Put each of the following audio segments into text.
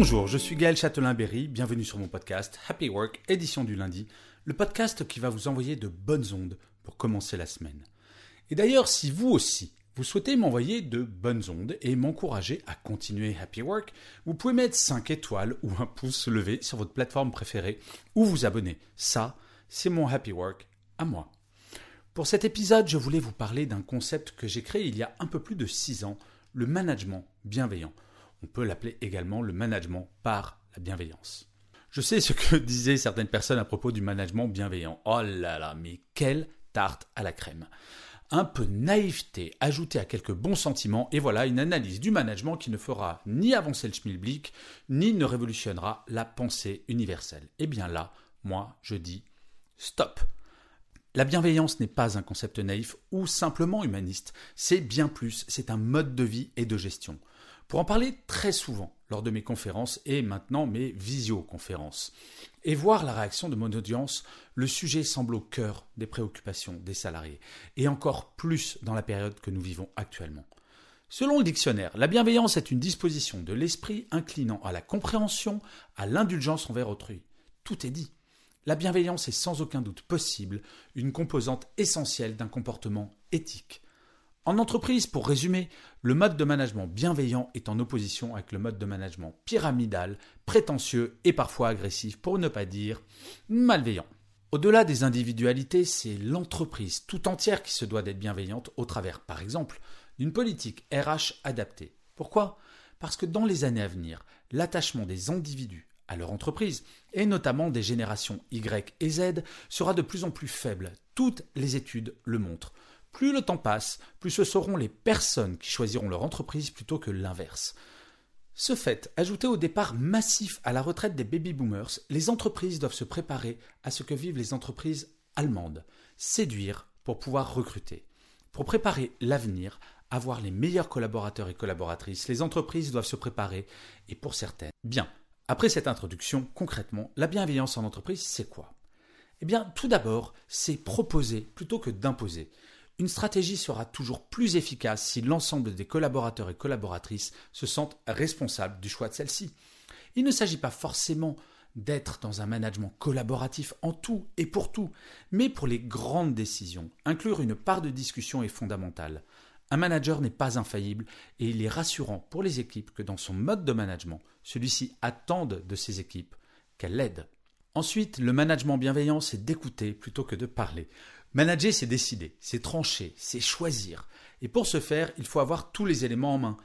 Bonjour, je suis Gaël Châtelain-Berry, bienvenue sur mon podcast Happy Work, édition du lundi, le podcast qui va vous envoyer de bonnes ondes pour commencer la semaine. Et d'ailleurs, si vous aussi, vous souhaitez m'envoyer de bonnes ondes et m'encourager à continuer Happy Work, vous pouvez mettre 5 étoiles ou un pouce levé sur votre plateforme préférée ou vous abonner. Ça, c'est mon Happy Work à moi. Pour cet épisode, je voulais vous parler d'un concept que j'ai créé il y a un peu plus de 6 ans, le management bienveillant. On peut l'appeler également le management par la bienveillance. Je sais ce que disaient certaines personnes à propos du management bienveillant. Oh là là, mais quelle tarte à la crème. Un peu naïveté ajoutée à quelques bons sentiments, et voilà une analyse du management qui ne fera ni avancer le schmilblick, ni ne révolutionnera la pensée universelle. Et bien là, moi, je dis stop. La bienveillance n'est pas un concept naïf ou simplement humaniste, c'est bien plus, c'est un mode de vie et de gestion. Pour en parler très souvent lors de mes conférences et maintenant mes visioconférences, et voir la réaction de mon audience, le sujet semble au cœur des préoccupations des salariés, et encore plus dans la période que nous vivons actuellement. Selon le dictionnaire, la bienveillance est une disposition de l'esprit inclinant à la compréhension, à l'indulgence envers autrui. Tout est dit. La bienveillance est sans aucun doute possible une composante essentielle d'un comportement éthique. En entreprise, pour résumer, le mode de management bienveillant est en opposition avec le mode de management pyramidal, prétentieux et parfois agressif, pour ne pas dire malveillant. Au-delà des individualités, c'est l'entreprise tout entière qui se doit d'être bienveillante au travers, par exemple, d'une politique RH adaptée. Pourquoi? Parce que dans les années à venir, l'attachement des individus à leur entreprise, et notamment des générations Y et Z, sera de plus en plus faible. Toutes les études le montrent. Plus le temps passe, plus ce seront les personnes qui choisiront leur entreprise plutôt que l'inverse. Ce fait, ajouté au départ massif à la retraite des baby boomers, les entreprises doivent se préparer à ce que vivent les entreprises allemandes, séduire pour pouvoir recruter. Pour préparer l'avenir, avoir les meilleurs collaborateurs et collaboratrices, les entreprises doivent se préparer, et pour certaines. Bien, après cette introduction, concrètement, la bienveillance en entreprise, c'est quoi? Eh bien, tout d'abord, c'est proposer plutôt que d'imposer. Une stratégie sera toujours plus efficace si l'ensemble des collaborateurs et collaboratrices se sentent responsables du choix de celle-ci. Il ne s'agit pas forcément d'être dans un management collaboratif en tout et pour tout, mais pour les grandes décisions, inclure une part de discussion est fondamentale. Un manager n'est pas infaillible et il est rassurant pour les équipes que dans son mode de management, celui-ci attende de ses équipes qu'elles l'aident. Ensuite, le management bienveillant, c'est d'écouter plutôt que de parler. Manager, c'est décider, c'est trancher, c'est choisir. Et pour ce faire, il faut avoir tous les éléments en main.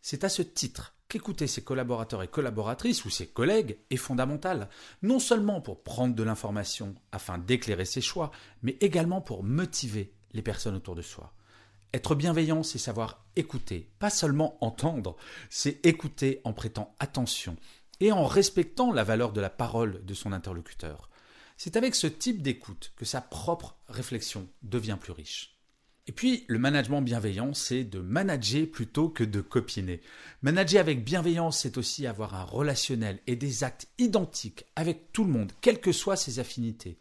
C'est à ce titre qu'écouter ses collaborateurs et collaboratrices ou ses collègues est fondamental, non seulement pour prendre de l'information afin d'éclairer ses choix, mais également pour motiver les personnes autour de soi. Être bienveillant, c'est savoir écouter, pas seulement entendre, c'est écouter en prêtant attention et en respectant la valeur de la parole de son interlocuteur. C'est avec ce type d'écoute que sa propre réflexion devient plus riche. Et puis, le management bienveillant, c'est de manager plutôt que de copiner. Manager avec bienveillance, c'est aussi avoir un relationnel et des actes identiques avec tout le monde, quelles que soient ses affinités.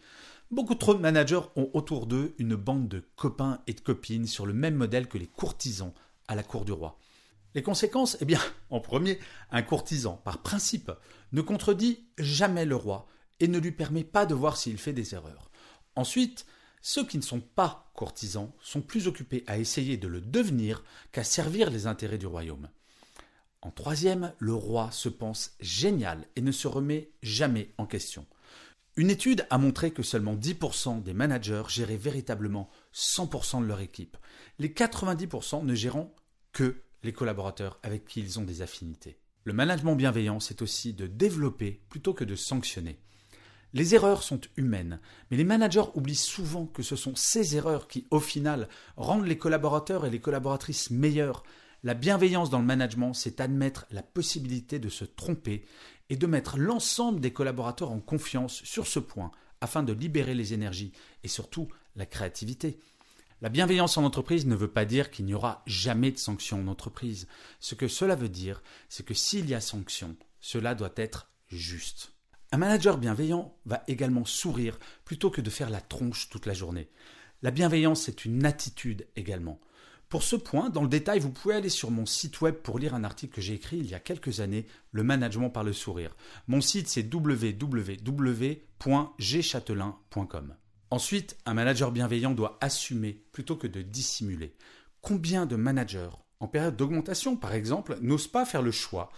Beaucoup trop de managers ont autour d'eux une bande de copains et de copines sur le même modèle que les courtisans à la cour du roi. Les conséquences Eh bien, en premier, un courtisan, par principe, ne contredit jamais le roi et ne lui permet pas de voir s'il fait des erreurs. Ensuite, ceux qui ne sont pas courtisans sont plus occupés à essayer de le devenir qu'à servir les intérêts du royaume. En troisième, le roi se pense génial et ne se remet jamais en question. Une étude a montré que seulement 10% des managers géraient véritablement 100% de leur équipe, les 90% ne gérant que les collaborateurs avec qui ils ont des affinités. Le management bienveillant, c'est aussi de développer plutôt que de sanctionner. Les erreurs sont humaines, mais les managers oublient souvent que ce sont ces erreurs qui, au final, rendent les collaborateurs et les collaboratrices meilleurs. La bienveillance dans le management, c'est admettre la possibilité de se tromper et de mettre l'ensemble des collaborateurs en confiance sur ce point afin de libérer les énergies et surtout la créativité. La bienveillance en entreprise ne veut pas dire qu'il n'y aura jamais de sanctions en entreprise. Ce que cela veut dire, c'est que s'il y a sanction, cela doit être juste. Un manager bienveillant va également sourire plutôt que de faire la tronche toute la journée. La bienveillance est une attitude également. Pour ce point, dans le détail, vous pouvez aller sur mon site web pour lire un article que j'ai écrit il y a quelques années, Le management par le sourire. Mon site c'est www.gchatelain.com. Ensuite, un manager bienveillant doit assumer plutôt que de dissimuler. Combien de managers, en période d'augmentation par exemple, n'osent pas faire le choix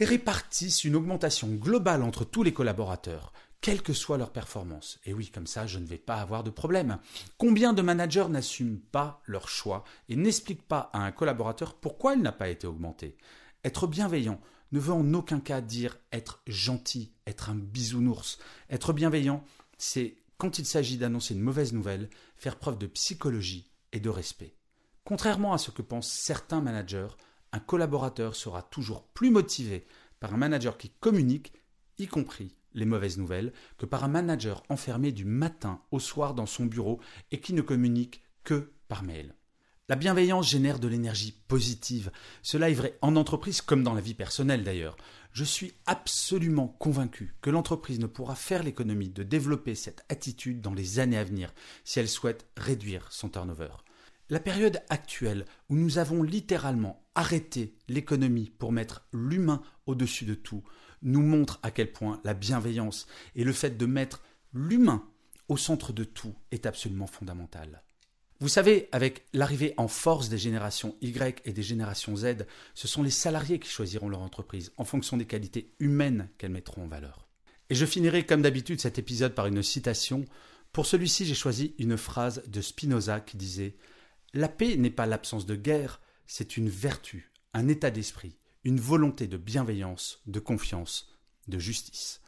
et répartissent une augmentation globale entre tous les collaborateurs, quelle que soit leur performance Et oui, comme ça, je ne vais pas avoir de problème. Combien de managers n'assument pas leur choix et n'expliquent pas à un collaborateur pourquoi il n'a pas été augmenté? Être bienveillant ne veut en aucun cas dire être gentil, être un bisounours. Être bienveillant, c'est quand il s'agit d'annoncer une mauvaise nouvelle, faire preuve de psychologie et de respect. Contrairement à ce que pensent certains managers, un collaborateur sera toujours plus motivé par un manager qui communique, y compris les mauvaises nouvelles, que par un manager enfermé du matin au soir dans son bureau et qui ne communique que par mail. La bienveillance génère de l'énergie positive. Cela est vrai en entreprise comme dans la vie personnelle d'ailleurs. Je suis absolument convaincu que l'entreprise ne pourra faire l'économie de développer cette attitude dans les années à venir si elle souhaite réduire son turnover. La période actuelle où nous avons littéralement arrêté l'économie pour mettre l'humain au-dessus de tout nous montre à quel point la bienveillance et le fait de mettre l'humain au centre de tout est absolument fondamental. Vous savez, avec l'arrivée en force des générations Y et des générations Z, ce sont les salariés qui choisiront leur entreprise en fonction des qualités humaines qu'elles mettront en valeur. Et je finirai comme d'habitude cet épisode par une citation. Pour celui-ci, j'ai choisi une phrase de Spinoza qui disait La paix n'est pas l'absence de guerre, c'est une vertu, un état d'esprit, une volonté de bienveillance, de confiance, de justice.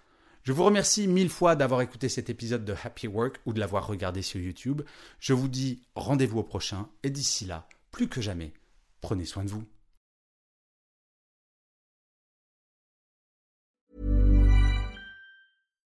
Je vous remercie mille fois d'avoir écouté cet épisode de Happy Work ou de l'avoir regardé sur YouTube. Je vous dis rendez-vous au prochain et d'ici là, plus que jamais, prenez soin de vous.